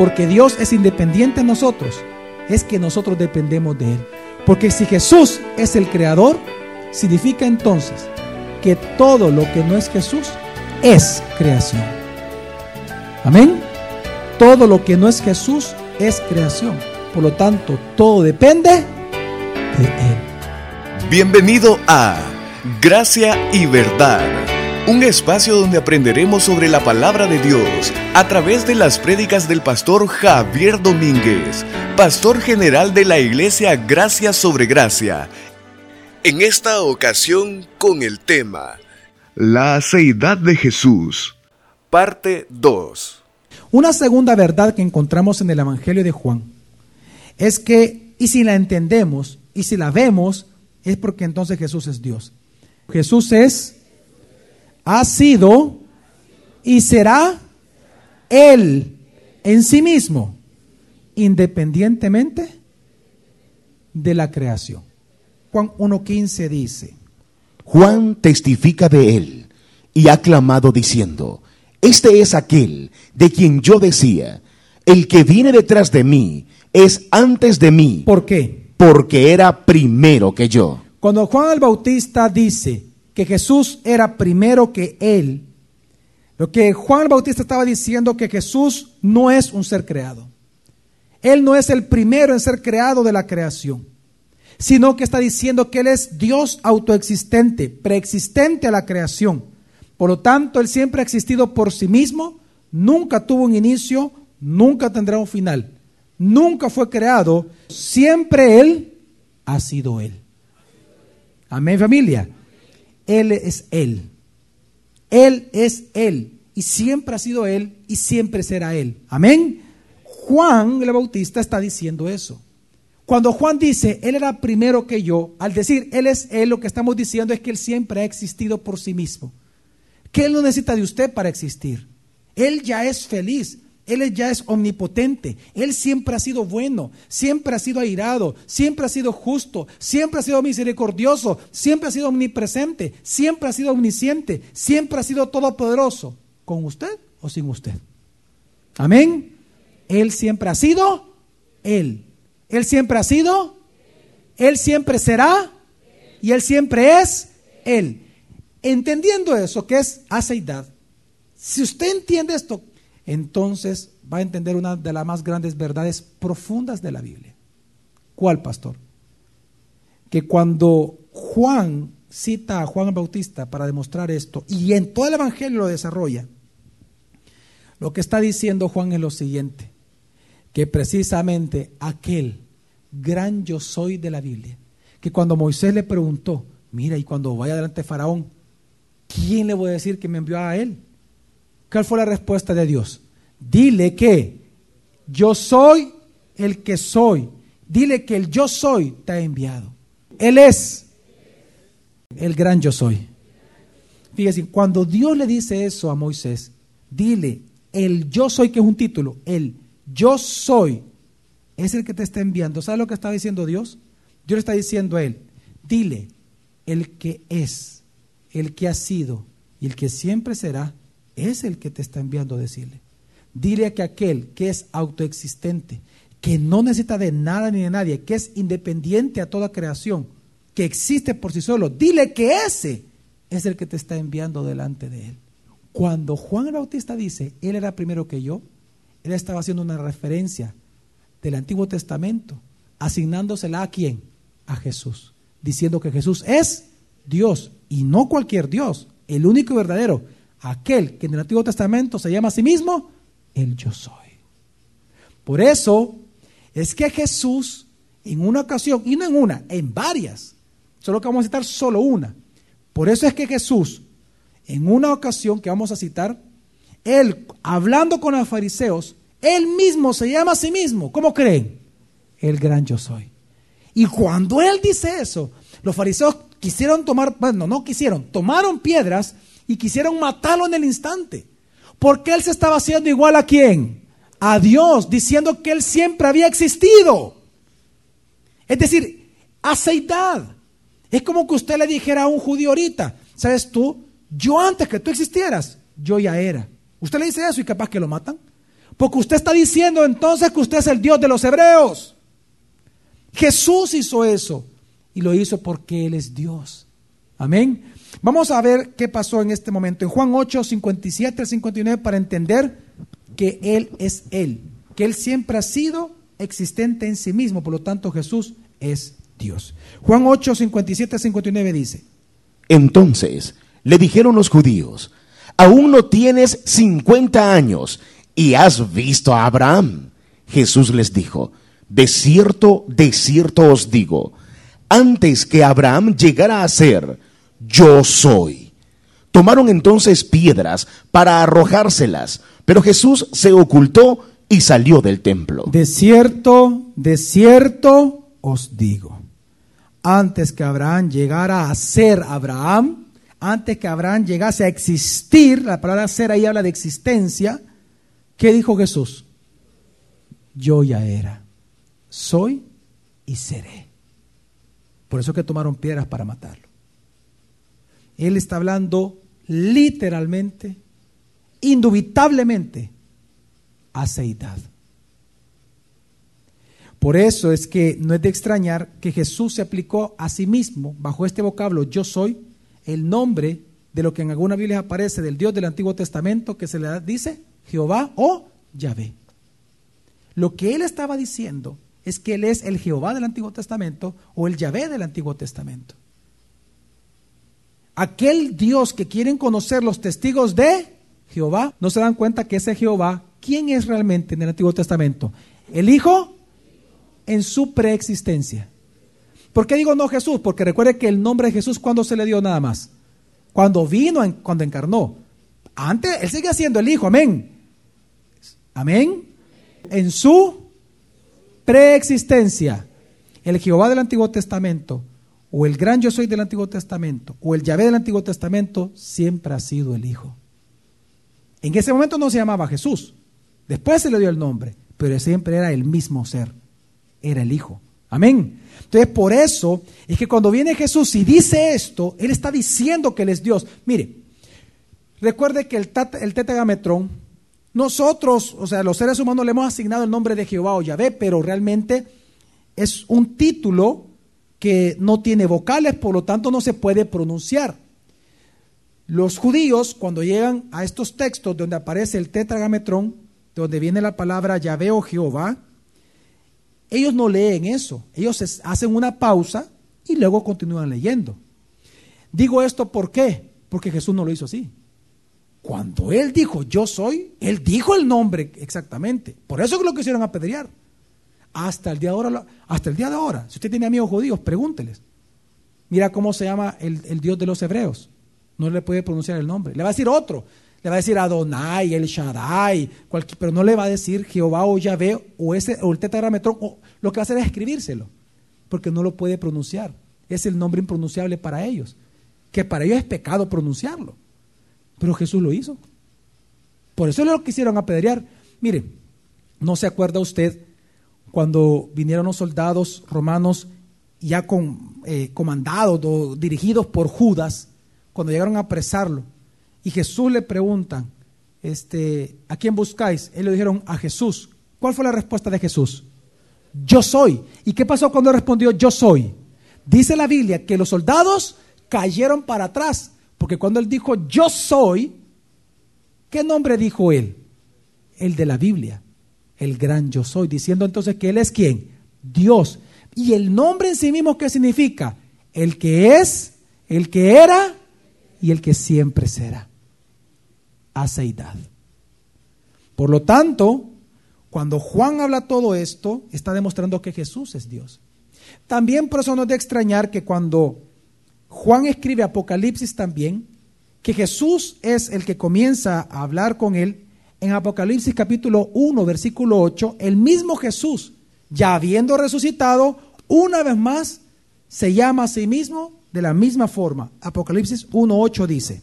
porque Dios es independiente de nosotros, es que nosotros dependemos de Él. Porque si Jesús es el creador, significa entonces que todo lo que no es Jesús es creación. Amén. Todo lo que no es Jesús es creación. Por lo tanto, todo depende de Él. Bienvenido a Gracia y Verdad, un espacio donde aprenderemos sobre la palabra de Dios a través de las prédicas del pastor Javier Domínguez, pastor general de la iglesia Gracia sobre Gracia. En esta ocasión con el tema La aceidad de Jesús, parte 2. Una segunda verdad que encontramos en el Evangelio de Juan es que, y si la entendemos, y si la vemos, es porque entonces Jesús es Dios. Jesús es, ha sido y será Él en sí mismo, independientemente de la creación. Juan 1.15 dice, Juan testifica de él y ha clamado diciendo, Este es aquel de quien yo decía, el que viene detrás de mí es antes de mí. ¿por qué? Porque era primero que yo. Cuando Juan el Bautista dice que Jesús era primero que él, lo que Juan Bautista estaba diciendo que Jesús no es un ser creado. Él no es el primero en ser creado de la creación, sino que está diciendo que Él es Dios autoexistente, preexistente a la creación. Por lo tanto, Él siempre ha existido por sí mismo, nunca tuvo un inicio, nunca tendrá un final, nunca fue creado, siempre Él ha sido Él. Amén familia. Él es Él. Él es Él. Y siempre ha sido Él y siempre será Él. Amén. Juan el Bautista está diciendo eso. Cuando Juan dice, Él era primero que yo, al decir Él es Él, lo que estamos diciendo es que Él siempre ha existido por sí mismo. Que Él no necesita de usted para existir. Él ya es feliz. Él ya es omnipotente. Él siempre ha sido bueno, siempre ha sido airado, siempre ha sido justo, siempre ha sido misericordioso, siempre ha sido omnipresente, siempre ha sido omnisciente, siempre ha sido todopoderoso. ¿Con usted o sin usted? Amén. Él siempre ha sido Él. Él siempre ha sido, Él siempre será y Él siempre es Él. Entendiendo eso, que es aceidad, si usted entiende esto, entonces va a entender una de las más grandes verdades profundas de la Biblia. ¿Cuál, pastor? Que cuando Juan cita a Juan el Bautista para demostrar esto, y en todo el Evangelio lo desarrolla, lo que está diciendo Juan es lo siguiente, que precisamente aquel gran yo soy de la Biblia, que cuando Moisés le preguntó, mira, y cuando vaya delante de Faraón, ¿quién le voy a decir que me envió a él? ¿Cuál fue la respuesta de Dios? Dile que yo soy el que soy. Dile que el yo soy te ha enviado. Él es el gran yo soy. Fíjese, cuando Dios le dice eso a Moisés, dile, el yo soy, que es un título, el yo soy, es el que te está enviando. ¿Sabe lo que está diciendo Dios? Dios le está diciendo a él, dile, el que es, el que ha sido y el que siempre será, es el que te está enviando a decirle. Dile que aquel que es autoexistente, que no necesita de nada ni de nadie, que es independiente a toda creación, que existe por sí solo, dile que ese es el que te está enviando delante de él. Cuando Juan el Bautista dice, él era primero que yo, él estaba haciendo una referencia del Antiguo Testamento, asignándosela a quién? A Jesús, diciendo que Jesús es Dios y no cualquier Dios, el único verdadero, aquel que en el Antiguo Testamento se llama a sí mismo el yo soy. Por eso es que Jesús en una ocasión, y no en una, en varias, solo que vamos a citar solo una. Por eso es que Jesús, en una ocasión que vamos a citar, él hablando con los fariseos, él mismo se llama a sí mismo. ¿Cómo creen? El gran yo soy. Y cuando él dice eso, los fariseos quisieron tomar, bueno, no quisieron, tomaron piedras y quisieron matarlo en el instante. Porque él se estaba haciendo igual a quién? A Dios, diciendo que él siempre había existido. Es decir, aceitad. Es como que usted le dijera a un judío ahorita, ¿sabes tú? Yo antes que tú existieras, yo ya era. Usted le dice eso y capaz que lo matan. Porque usted está diciendo entonces que usted es el Dios de los hebreos. Jesús hizo eso y lo hizo porque Él es Dios. Amén. Vamos a ver qué pasó en este momento. En Juan 8, 57 al 59 para entender que Él es Él, que Él siempre ha sido existente en sí mismo, por lo tanto Jesús es Dios. Juan 8, 57 al 59 dice. Entonces le dijeron los judíos, aún no tienes 50 años y has visto a Abraham. Jesús les dijo, de cierto, de cierto os digo, antes que Abraham llegara a ser, yo soy. Tomaron entonces piedras para arrojárselas, pero Jesús se ocultó y salió del templo. De cierto, de cierto os digo, antes que Abraham llegara a ser Abraham, antes que Abraham llegase a existir, la palabra ser ahí habla de existencia, ¿qué dijo Jesús? Yo ya era, soy y seré. Por eso que tomaron piedras para matarlo. Él está hablando literalmente, indubitablemente, aceidad. Por eso es que no es de extrañar que Jesús se aplicó a sí mismo, bajo este vocablo yo soy, el nombre de lo que en alguna Biblia aparece del Dios del Antiguo Testamento, que se le dice Jehová o Yahvé. Lo que él estaba diciendo es que él es el Jehová del Antiguo Testamento o el Yahvé del Antiguo Testamento. Aquel Dios que quieren conocer los testigos de Jehová, no se dan cuenta que ese Jehová, ¿quién es realmente en el Antiguo Testamento? El Hijo en su preexistencia. ¿Por qué digo no Jesús? Porque recuerde que el nombre de Jesús, cuando se le dio nada más? Cuando vino, cuando encarnó. Antes, Él sigue siendo el Hijo, amén. Amén. En su preexistencia, el Jehová del Antiguo Testamento, o el gran yo soy del Antiguo Testamento, o el Yahvé del Antiguo Testamento, siempre ha sido el Hijo. En ese momento no se llamaba Jesús, después se le dio el nombre, pero siempre era el mismo ser, era el Hijo. Amén. Entonces, por eso es que cuando viene Jesús y dice esto, Él está diciendo que Él es Dios. Mire, recuerde que el, el tetragametrón, nosotros, o sea, los seres humanos le hemos asignado el nombre de Jehová o Yahvé, pero realmente es un título que no tiene vocales, por lo tanto no se puede pronunciar. Los judíos, cuando llegan a estos textos donde aparece el tetragametrón, donde viene la palabra Yahvé o Jehová, ellos no leen eso, ellos hacen una pausa y luego continúan leyendo. Digo esto ¿por qué? Porque Jesús no lo hizo así. Cuando Él dijo yo soy, Él dijo el nombre exactamente. Por eso es que lo quisieron apedrear. Hasta el día de ahora, hasta el día de ahora, si usted tiene amigos judíos, pregúnteles. Mira cómo se llama el, el Dios de los hebreos. No le puede pronunciar el nombre. Le va a decir otro. Le va a decir Adonai, el Shaddai, pero no le va a decir Jehová o Yahvé o, ese, o el lo que va a hacer es escribírselo, porque no lo puede pronunciar. Es el nombre impronunciable para ellos, que para ellos es pecado pronunciarlo. Pero Jesús lo hizo. Por eso lo quisieron apedrear. Mire, ¿no se acuerda usted cuando vinieron los soldados romanos ya eh, comandados o dirigidos por Judas, cuando llegaron a apresarlo? y Jesús le preguntan, este, ¿a quién buscáis? Él le dijeron a Jesús. ¿Cuál fue la respuesta de Jesús? Yo soy. ¿Y qué pasó cuando respondió yo soy? Dice la Biblia que los soldados cayeron para atrás, porque cuando él dijo yo soy, ¿qué nombre dijo él? El de la Biblia, el gran yo soy, diciendo entonces que él es quién? Dios. Y el nombre en sí mismo, ¿qué significa? El que es, el que era y el que siempre será aceidad. Por lo tanto, cuando Juan habla todo esto, está demostrando que Jesús es Dios. También por eso no es de extrañar que cuando Juan escribe Apocalipsis también, que Jesús es el que comienza a hablar con él, en Apocalipsis capítulo 1, versículo 8, el mismo Jesús, ya habiendo resucitado, una vez más se llama a sí mismo de la misma forma. Apocalipsis 1.8 dice,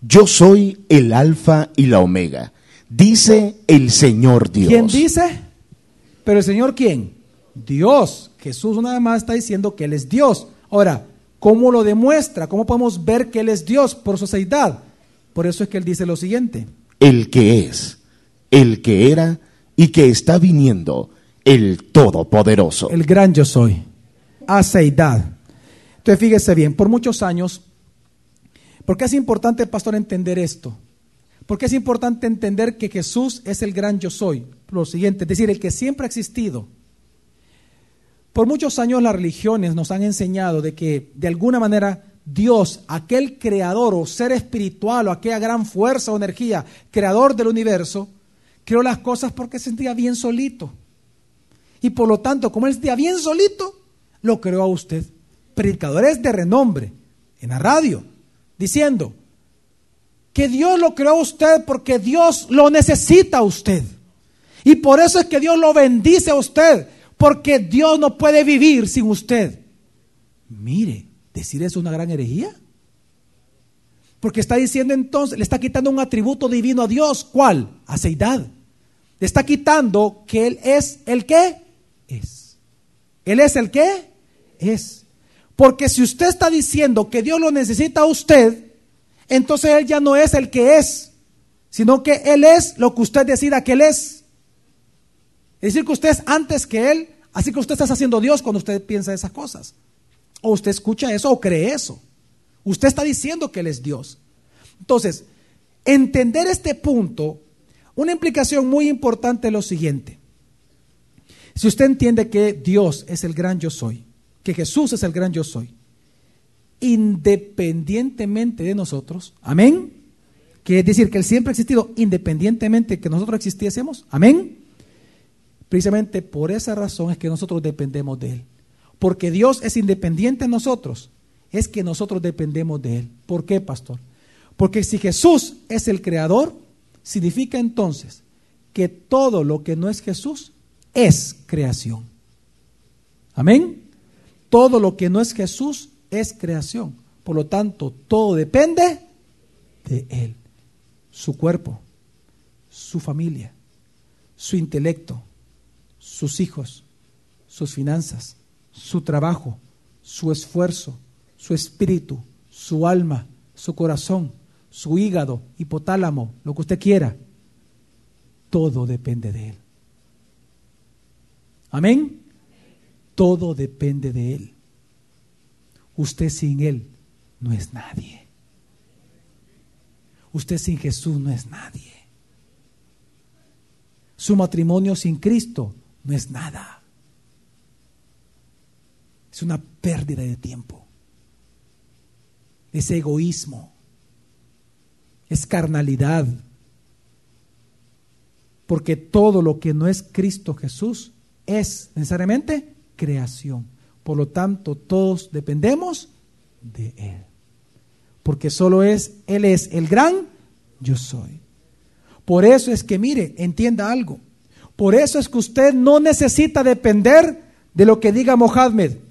yo soy el alfa y la omega, dice el Señor Dios. ¿Quién dice? Pero el Señor quién? Dios. Jesús una vez más está diciendo que Él es Dios. Ahora, ¿cómo lo demuestra? ¿Cómo podemos ver que Él es Dios por su seidad? Por eso es que Él dice lo siguiente. El que es, el que era y que está viniendo el Todopoderoso. El gran yo soy. Aceidad. Entonces fíjese bien, por muchos años, ¿por qué es importante, pastor, entender esto? Porque es importante entender que Jesús es el gran yo soy. Lo siguiente, es decir, el que siempre ha existido. Por muchos años las religiones nos han enseñado de que de alguna manera Dios, aquel creador o ser espiritual o aquella gran fuerza o energía, creador del universo, creó las cosas porque se sentía bien solito. Y por lo tanto, como él sentía bien solito, lo creó a usted. Predicadores de renombre en la radio, diciendo que Dios lo creó a usted porque Dios lo necesita a usted. Y por eso es que Dios lo bendice a usted, porque Dios no puede vivir sin usted. Mire, decir eso es una gran herejía. Porque está diciendo entonces, le está quitando un atributo divino a Dios. ¿Cuál? Aceidad. Le está quitando que Él es el que es. Él es el que es. Porque si usted está diciendo que Dios lo necesita a usted, entonces Él ya no es el que es, sino que Él es lo que usted decida que Él es. Es decir, que usted es antes que Él, así que usted está haciendo Dios cuando usted piensa esas cosas. O usted escucha eso o cree eso. Usted está diciendo que Él es Dios. Entonces, entender este punto, una implicación muy importante es lo siguiente. Si usted entiende que Dios es el gran yo soy, que Jesús es el gran yo soy, independientemente de nosotros, amén, quiere decir que Él siempre ha existido independientemente de que nosotros existiésemos, amén, precisamente por esa razón es que nosotros dependemos de Él, porque Dios es independiente de nosotros, es que nosotros dependemos de Él. ¿Por qué, pastor? Porque si Jesús es el creador, significa entonces que todo lo que no es Jesús es creación. Amén. Todo lo que no es Jesús es creación. Por lo tanto, todo depende de Él. Su cuerpo, su familia, su intelecto, sus hijos, sus finanzas, su trabajo, su esfuerzo, su espíritu, su alma, su corazón, su hígado, hipotálamo, lo que usted quiera. Todo depende de Él. Amén. Todo depende de Él. Usted sin Él no es nadie. Usted sin Jesús no es nadie. Su matrimonio sin Cristo no es nada. Es una pérdida de tiempo. Es egoísmo. Es carnalidad. Porque todo lo que no es Cristo Jesús es necesariamente creación. Por lo tanto, todos dependemos de Él. Porque solo es, Él es el gran yo soy. Por eso es que, mire, entienda algo. Por eso es que usted no necesita depender de lo que diga Mohammed.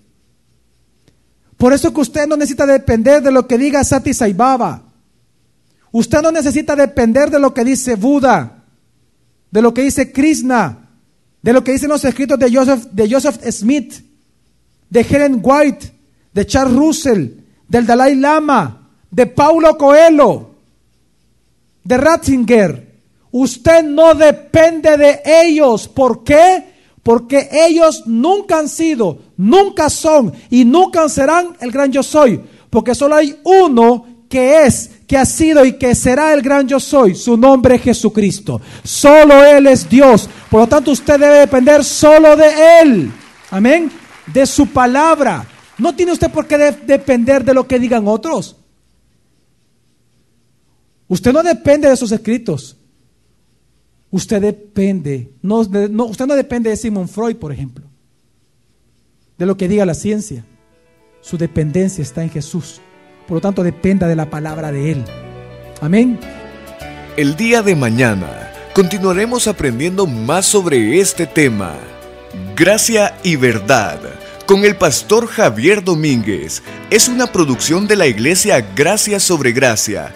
Por eso es que usted no necesita depender de lo que diga Sati Saibaba. Usted no necesita depender de lo que dice Buda, de lo que dice Krishna, de lo que dicen los escritos de Joseph, de Joseph Smith, de Helen White, de Charles Russell, del Dalai Lama, de Paulo Coelho, de Ratzinger. Usted no depende de ellos. ¿Por qué? Porque ellos nunca han sido, nunca son y nunca serán el gran yo soy. Porque solo hay uno que es, que ha sido y que será el gran yo soy. Su nombre es Jesucristo. Solo Él es Dios. Por lo tanto, usted debe depender solo de Él. Amén. De su palabra. No tiene usted por qué depender de lo que digan otros. Usted no depende de sus escritos. Usted depende, no, usted no depende de Simon Freud, por ejemplo, de lo que diga la ciencia. Su dependencia está en Jesús. Por lo tanto, dependa de la palabra de Él. Amén. El día de mañana continuaremos aprendiendo más sobre este tema. Gracia y verdad con el pastor Javier Domínguez. Es una producción de la iglesia Gracia sobre Gracia.